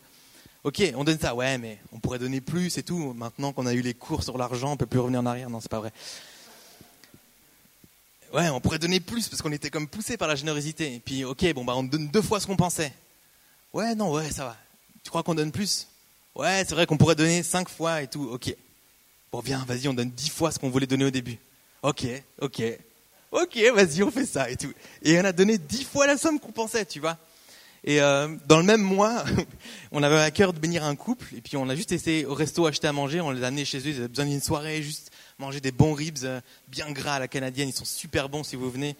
Ok, on donne ça, ouais, mais on pourrait donner plus et tout. Maintenant qu'on a eu les cours sur l'argent, on peut plus revenir en arrière. Non, c'est pas vrai. Ouais, on pourrait donner plus parce qu'on était comme poussé par la générosité. Et puis, ok, bon, bah, on donne deux fois ce qu'on pensait. Ouais, non, ouais, ça va. Tu crois qu'on donne plus? Ouais, c'est vrai qu'on pourrait donner cinq fois et tout. Ok. Bon, viens, vas-y, on donne dix fois ce qu'on voulait donner au début. Ok, ok. Ok, vas-y, on fait ça et tout. Et on a donné dix fois la somme qu'on pensait, tu vois. Et euh, dans le même mois, <laughs> on avait à cœur de bénir un couple, et puis on a juste essayé au resto acheter à manger, on les a amenés chez eux, ils avaient besoin d'une soirée, juste manger des bons ribs euh, bien gras à la canadienne, ils sont super bons si vous venez,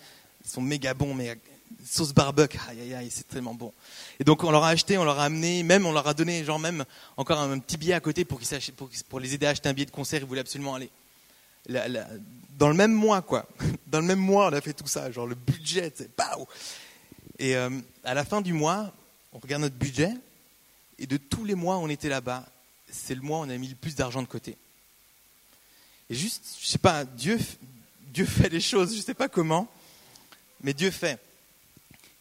ils sont méga bons, mais sauce barbecue, aïe aïe aïe, c'est tellement bon. Et donc on leur a acheté, on leur a amené, même on leur a donné genre même encore un, petit billet à côté pour, qu'ils pour, pour les aider à acheter un billet de concert, ils voulaient absolument aller. dans le même mois, quoi. <laughs> Dans le même mois, on a fait tout ça, genre le budget, c'est Et euh, à la fin du mois, on regarde notre budget, et de tous les mois on était là-bas, c'est le mois où on a mis le plus d'argent de côté. Et juste, je sais pas, Dieu, Dieu fait les choses, je sais pas comment, mais Dieu fait.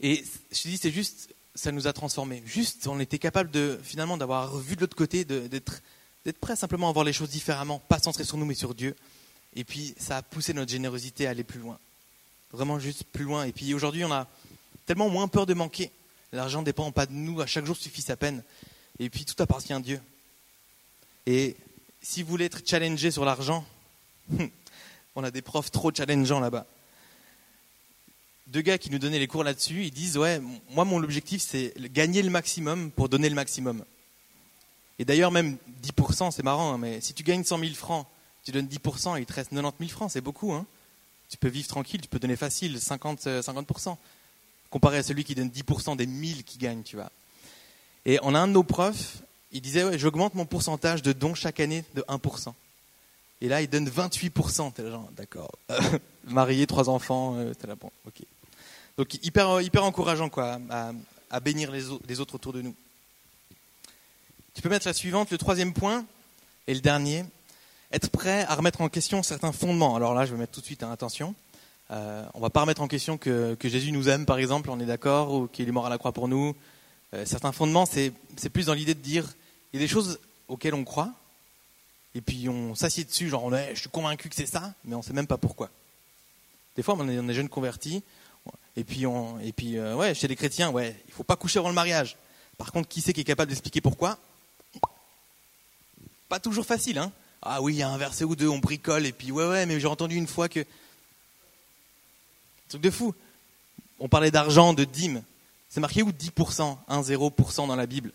Et je te dis, c'est juste, ça nous a transformés. Juste, on était capable de, finalement, d'avoir vu de l'autre côté, d'être prêt simplement à voir les choses différemment, pas centré sur nous, mais sur Dieu. Et puis, ça a poussé notre générosité à aller plus loin. Vraiment juste plus loin. Et puis aujourd'hui, on a tellement moins peur de manquer. L'argent ne dépend pas de nous, à chaque jour suffit sa peine. Et puis tout appartient à Dieu. Et si vous voulez être challengé sur l'argent, on a des profs trop challengeants là-bas. Deux gars qui nous donnaient les cours là-dessus, ils disent Ouais, moi mon objectif c'est gagner le maximum pour donner le maximum. Et d'ailleurs, même 10%, c'est marrant, hein, mais si tu gagnes 100 000 francs, tu donnes 10%, il te reste 90 000 francs, c'est beaucoup. Hein tu peux vivre tranquille, tu peux donner facile 50, 50%, euh, comparé à celui qui donne 10% des 1000 qui gagnent, tu vois. Et on a un de nos profs, il disait ouais, J'augmente mon pourcentage de dons chaque année de 1%. Et là, il donne 28%. T'es là, genre, d'accord. <laughs> Marié, trois enfants, euh, t'es là, bon, ok. Donc, hyper, hyper encourageant, quoi, à, bénir les, au- les autres autour de nous. Tu peux mettre la suivante, le troisième point, et le dernier. Être prêt à remettre en question certains fondements. Alors là, je vais mettre tout de suite hein, attention. Euh, on va pas remettre en question que, Jésus nous aime, par exemple, on est d'accord, ou qu'il est mort à la croix pour nous. Euh, certains fondements, c'est plus dans l'idée de dire, il y a des choses auxquelles on croit, et puis on s'assied dessus, genre, je suis convaincu que c'est ça, mais on sait même pas pourquoi. Des fois, on est, on est jeunes convertis, et puis, on, et puis euh, ouais, chez les chrétiens, ouais, il faut pas coucher avant le mariage. Par contre, qui c'est qui est capable d'expliquer pourquoi? Pas toujours facile, hein Ah oui, il y a un verset ou deux, on bricole, et puis ouais, ouais, mais j'ai entendu une fois que. Truc de fou. On parlait d'argent, de dîmes. C'est marqué où? 10%, 1, 0% dans la Bible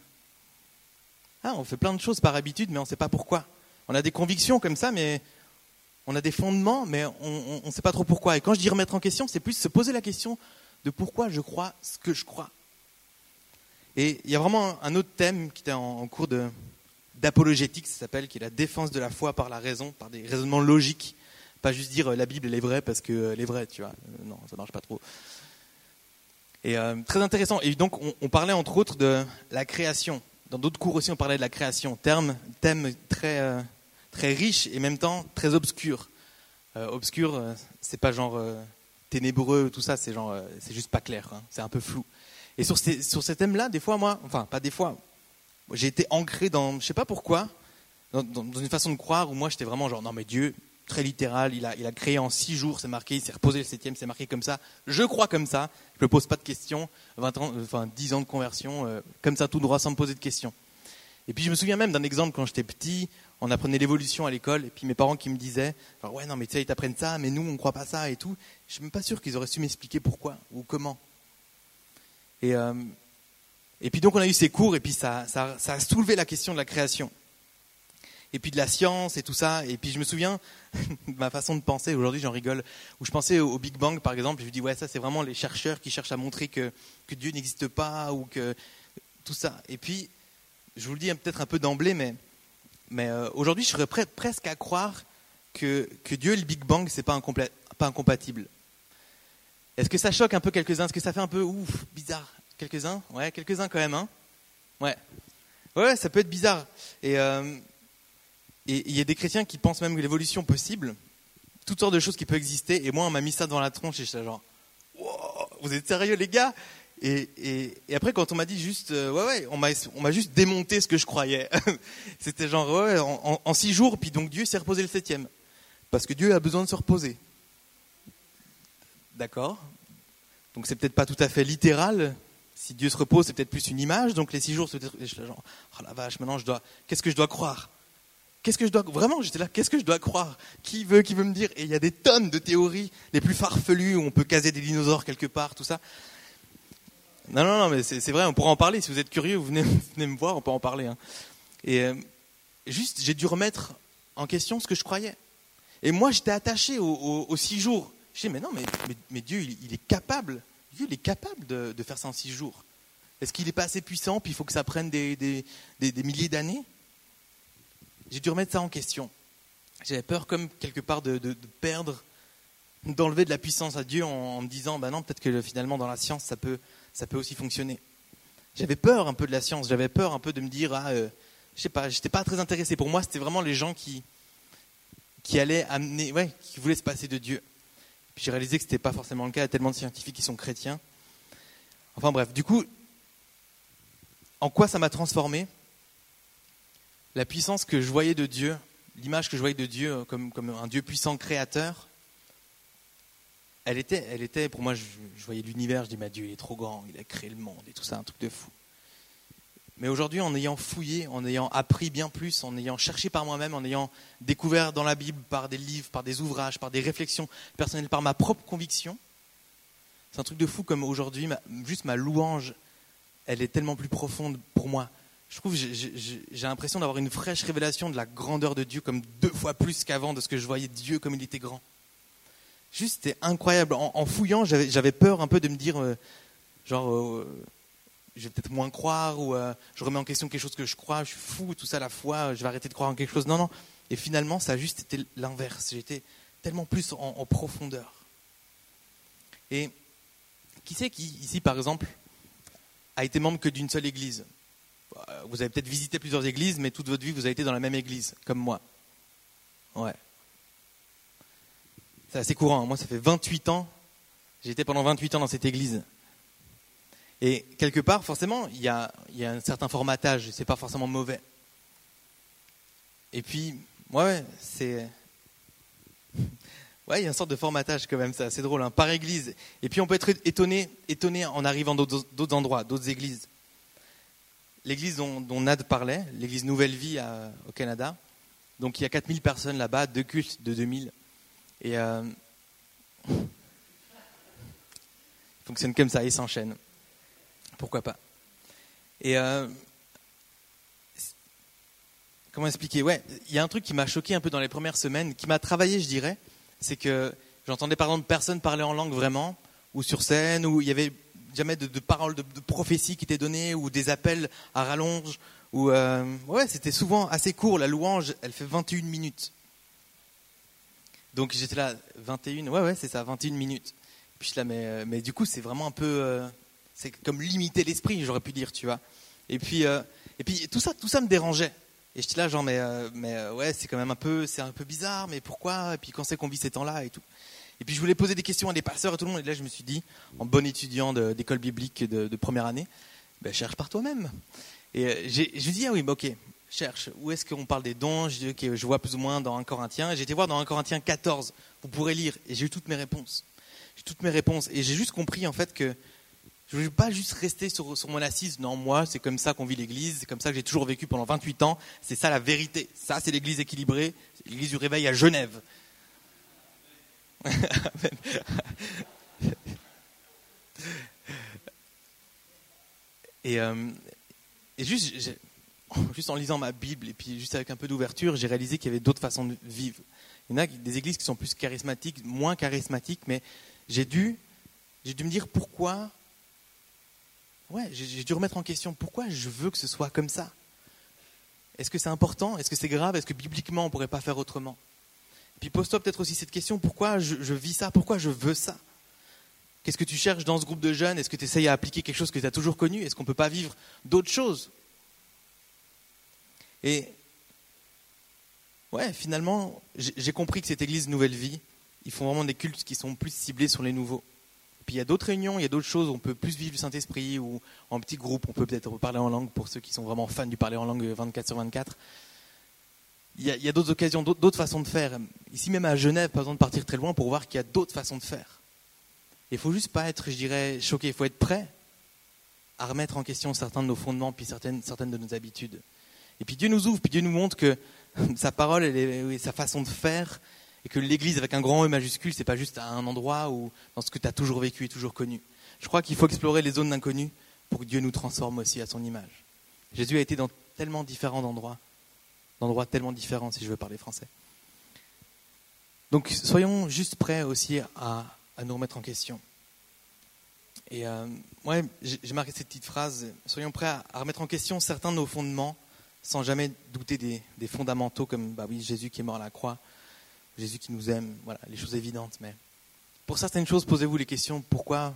ah, On fait plein de choses par habitude, mais on ne sait pas pourquoi. On a des convictions comme ça, mais on a des fondements, mais on ne sait pas trop pourquoi. Et quand je dis remettre en question, c'est plus se poser la question de pourquoi je crois ce que je crois. Et il y a vraiment un autre thème qui était en, cours d'apologétique, ça s'appelle, qui est la défense de la foi par la raison, par des raisonnements logiques. Pas juste dire euh, la Bible elle est vraie parce qu'elle est vraie, tu vois. Euh, non, ça marche pas trop. Et euh, très intéressant. Et donc on, parlait entre autres de la création. Dans d'autres cours aussi, on parlait de la création. Thème très euh, très riche et en même temps très obscur. Euh, obscur, euh, c'est pas genre euh, ténébreux, tout ça, c'est genre c'est juste pas clair. Hein. C'est un peu flou. Et sur ces sur ces thèmes-là, des fois moi, enfin pas des fois, j'ai été ancré dans, je sais pas pourquoi, dans, une façon de croire où moi j'étais vraiment genre non mais Dieu très littéral, il a, il a créé en six jours, c'est marqué, il s'est reposé le septième, c'est marqué comme ça. Je crois comme ça, je me pose pas de questions. 20 ans, enfin 10 ans de conversion, comme ça tout droit sans me poser de questions. Et puis je me souviens même d'un exemple quand j'étais petit, on apprenait l'évolution à l'école, et puis mes parents qui me disaient, ouais non mais tu sais ils t'apprennent ça, mais nous on croit pas ça et tout. Je suis même pas sûr qu'ils auraient su m'expliquer pourquoi ou comment. Et euh, et puis donc on a eu ces cours, et puis ça, ça, a soulevé la question de la création et puis de la science et tout ça. Et puis je me souviens <laughs> de ma façon de penser, aujourd'hui j'en rigole, où je pensais au Big Bang par exemple, je me dis ouais ça c'est vraiment les chercheurs qui cherchent à montrer que, que Dieu n'existe pas ou que tout ça. Et puis je vous le dis peut-être un peu d'emblée, mais, mais euh, aujourd'hui je serais presque à croire que, que Dieu et le Big Bang c'est pas, pas incompatible. Est-ce que ça choque un peu quelques-uns? Est-ce que ça fait un peu ouf, bizarre? Quelques-uns? Ouais, quelques-uns quand même, hein Ouais. Ouais, ça peut être bizarre. Et euh, et il y a des chrétiens qui pensent même que l'évolution possible, toutes sortes de choses qui peuvent exister. Et moi, on m'a mis ça devant la tronche et j'étais genre, wow, vous êtes sérieux les gars? Et, après, quand on m'a dit juste, euh, ouais, ouais, on m'a, juste démonté ce que je croyais. <laughs> C'était genre, ouais, en, six jours, puis donc Dieu s'est reposé le septième. Parce que Dieu a besoin de se reposer. D'accord Donc c'est peut-être pas tout à fait littéral. Si Dieu se repose, c'est peut-être plus une image. Donc les six jours, c'est peut-être genre, oh la vache, maintenant je dois, qu'est-ce que je dois croire? Qu'est-ce que je dois vraiment J'étais là. Qu'est-ce que je dois croire? Qui veut Qui veut me dire? Et il y a des tonnes de théories, les plus farfelues où on peut caser des dinosaures quelque part, tout ça. Non, non, non, mais c'est vrai. On pourra en parler. Si vous êtes curieux, <laughs> vous venez, me voir, on peut en parler. Hein. Et euh, juste, j'ai dû remettre en question ce que je croyais. Et moi, j'étais attaché aux, six jours. Je dis mais non, mais, Dieu, il, est capable. Dieu, il est capable de, faire ça en six jours. Est-ce qu'il n'est pas assez puissant Puis il faut que ça prenne des, milliers d'années? J'ai dû remettre ça en question. J'avais peur, comme quelque part, de, perdre, d'enlever de la puissance à Dieu en, en me disant, bah non, peut-être que finalement dans la science ça peut, ça peut aussi fonctionner. J'avais peur un peu de la science. J'avais peur un peu de me dire, ah, euh, je sais pas, j'étais pas très intéressé. Pour moi, c'était vraiment les gens qui, qui allaient amener, ouais, qui voulaient se passer de Dieu. Puis j'ai réalisé que c'était pas forcément le cas. Il y a tellement de scientifiques qui sont chrétiens. Enfin bref, du coup, en quoi ça m'a transformé? La puissance que je voyais de Dieu, l'image que je voyais de Dieu comme, comme un Dieu puissant créateur, elle était, elle était pour moi, je, je voyais l'univers, je dis, mais Dieu, il est trop grand, il a créé le monde et tout ça, un truc de fou. Mais aujourd'hui, en ayant fouillé, en ayant appris bien plus, en ayant cherché par moi-même, en ayant découvert dans la Bible, par des livres, par des ouvrages, par des réflexions personnelles, par ma propre conviction, c'est un truc de fou comme aujourd'hui, juste ma louange, elle est tellement plus profonde pour moi je trouve j'ai l'impression d'avoir une fraîche révélation de la grandeur de Dieu comme deux fois plus qu'avant de ce que je voyais Dieu comme il était grand. Juste c'était incroyable. En, en fouillant, j'avais peur un peu de me dire euh, genre euh, je vais peut-être moins croire ou euh, je remets en question quelque chose que je crois, je suis fou, tout ça la foi, je vais arrêter de croire en quelque chose. Non non, Et finalement, ça a juste été l'inverse. J'étais tellement plus en, profondeur. Et qui c'est qui, ici, par exemple, a été membre que d'une seule église? Vous avez peut-être visité plusieurs églises, mais toute votre vie, vous avez été dans la même église, comme moi. Ouais. C'est assez courant. Moi, ça fait 28 ans. J'ai été pendant 28 ans dans cette église. Et quelque part, forcément, il y a, un certain formatage. C'est pas forcément mauvais. Et puis, ouais, c'est. <laughs> Ouais, il y a une sorte de formatage quand même, c'est assez drôle, hein, par église. Et puis on peut être étonné, étonné en arrivant d'autres endroits, d'autres églises. L'église dont, Nad parlait, l'église Nouvelle Vie au Canada, donc il y a 4000 personnes là-bas, deux cultes de 2000. Et euh, il fonctionne comme ça, il s'enchaîne. Pourquoi pas Et euh, comment expliquer? Ouais, il y a un truc qui m'a choqué un peu dans les premières semaines, qui m'a travaillé, je dirais, c'est que j'entendais par exemple personne parler en langue vraiment, ou sur scène, où il y avait jamais de, paroles de, prophétie qui étaient données, ou des appels à rallonge, ou euh, ouais, c'était souvent assez court. La louange, elle fait 21 minutes. Donc j'étais là, 21, ouais, ouais, c'est ça, 21 minutes. Puis je là, mais, euh, mais du coup, c'est vraiment un peu. Euh, c'est comme limiter l'esprit, j'aurais pu dire, tu vois. Et puis, euh, et puis tout, ça, tout ça me dérangeait. Et j'étais là, genre, mais, mais ouais, c'est quand même un peu, c'est un peu bizarre, mais pourquoi? Et puis quand c'est qu'on vit ces temps-là et tout. Et puis je voulais poser des questions à des pasteurs et tout le monde. Et là, je me suis dit, en bon étudiant d'école biblique de, première année, ben, cherche par toi-même. Et je lui dis, ah oui, bah, ok, cherche, où est-ce qu'on parle des dons Je je vois plus ou moins dans 1 Corinthien. J'ai été voir dans 1 Corinthien 14, vous pourrez lire, et j'ai eu toutes mes réponses. J'ai toutes mes réponses, et j'ai juste compris en fait que je ne veux pas juste rester sur, sur mon assise. Non, moi, c'est comme ça qu'on vit l'Église, c'est comme ça que j'ai toujours vécu pendant 28 ans. C'est ça la vérité. Ça, c'est l'Église équilibrée, l'Église du réveil à Genève. <laughs> et, euh, et juste, <laughs> juste en lisant ma Bible et puis juste avec un peu d'ouverture, j'ai réalisé qu'il y avait d'autres façons de vivre. Il y en a des églises qui sont plus charismatiques, moins charismatiques, mais j'ai dû, j'ai dû me dire pourquoi. Ouais, j'ai dû remettre en question pourquoi je veux que ce soit comme ça. Est-ce que c'est important? Est-ce que c'est grave? Est-ce que bibliquement on ne pourrait pas faire autrement? Puis pose-toi peut-être aussi cette question pourquoi je, je vis ça? Pourquoi je veux ça? Qu'est-ce que tu cherches dans ce groupe de jeunes? Est-ce que tu essayes à appliquer quelque chose que tu as toujours connu? Est-ce qu'on ne peut pas vivre d'autres choses? Et ouais, finalement, j'ai compris que cette église Nouvelle Vie, ils font vraiment des cultes qui sont plus ciblés sur les nouveaux. puis il y a d'autres réunions, il y a d'autres choses, on peut plus vivre du Saint-Esprit ou en petit groupe, on peut peut-être parler en langue pour ceux qui sont vraiment fans du parler en langue 24 sur 24. Il y a, d'autres occasions, d'autres façons de faire. Ici même à Genève, pas besoin de partir très loin pour voir qu'il y a d'autres façons de faire. Il faut juste pas être, je dirais, choqué, il faut être prêt à remettre en question certains de nos fondements puis certaines, certaines de nos habitudes. Et puis Dieu nous ouvre, puis Dieu nous montre que <laughs> sa parole et sa façon de faire, et que l'Église avec un grand E majuscule, c'est pas juste à un endroit ou dans ce que tu as toujours vécu et toujours connu. Je crois qu'il faut explorer les zones d'inconnu pour que Dieu nous transforme aussi à son image. Jésus a été dans tellement différents endroits, d'endroits tellement différents si je veux parler français. Donc soyons juste prêts aussi à, nous remettre en question. Et euh, ouais, j'ai marqué cette petite phrase, soyons prêts à remettre en question certains de nos fondements sans jamais douter des, fondamentaux comme bah oui, Jésus qui est mort à la croix, Jésus qui nous aime, voilà, les choses évidentes. Mais pour certaines choses, posez-vous les questions pourquoi,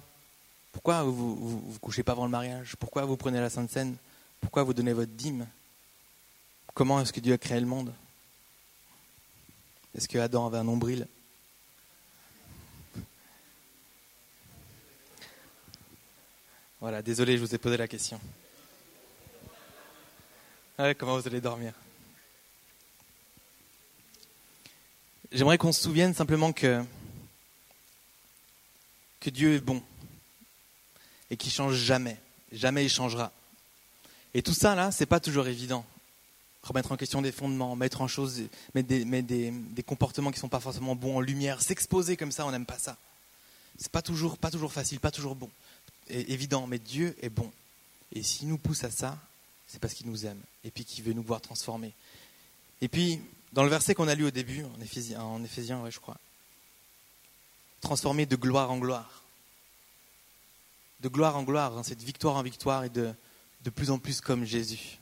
pourquoi vous, vous, vous couchez pas avant le mariage? Pourquoi vous prenez la Sainte Seine? Pourquoi vous donnez votre dîme? Comment est-ce que Dieu a créé le monde? Est-ce que Adam avait un nombril? Voilà, désolé, je vous ai posé la question comment vous allez dormir? J'aimerais qu'on se souvienne simplement que, que Dieu est bon et qu'il change jamais. Jamais il changera. Et tout ça, là, c'est pas toujours évident. Remettre en question des fondements, mettre en chose, mettre des, des, comportements qui sont pas forcément bons en lumière, s'exposer comme ça, on n'aime pas ça. C'est pas toujours, pas toujours facile, pas toujours bon. Évident, mais Dieu est bon. Et s'il nous pousse à ça, c'est parce qu'il nous aime et puis qu'il veut nous voir transformer. Et puis, dans le verset qu'on a lu au début, en Éphésiens, en je crois, transformer de gloire en gloire. De gloire en gloire, hein, cette victoire en victoire et de, de plus en plus comme Jésus.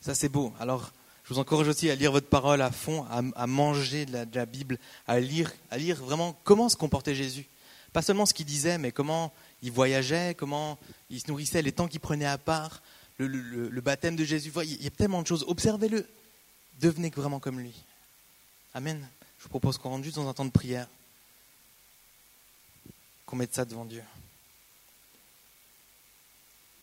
Ça, c'est beau. Alors, je vous encourage aussi à lire votre parole à fond, à, à manger de la, de la, Bible, à lire, à lire vraiment comment se comportait Jésus. Pas seulement ce qu'il disait, mais comment il voyageait, comment il se nourrissait, les temps qu'il prenait à part, le, baptême de Jésus. Il y a tellement de choses. Observez-le. Devenez vraiment comme lui. Amen. Je vous propose qu'on rentre juste dans un temps de prière, qu'on mette ça devant Dieu.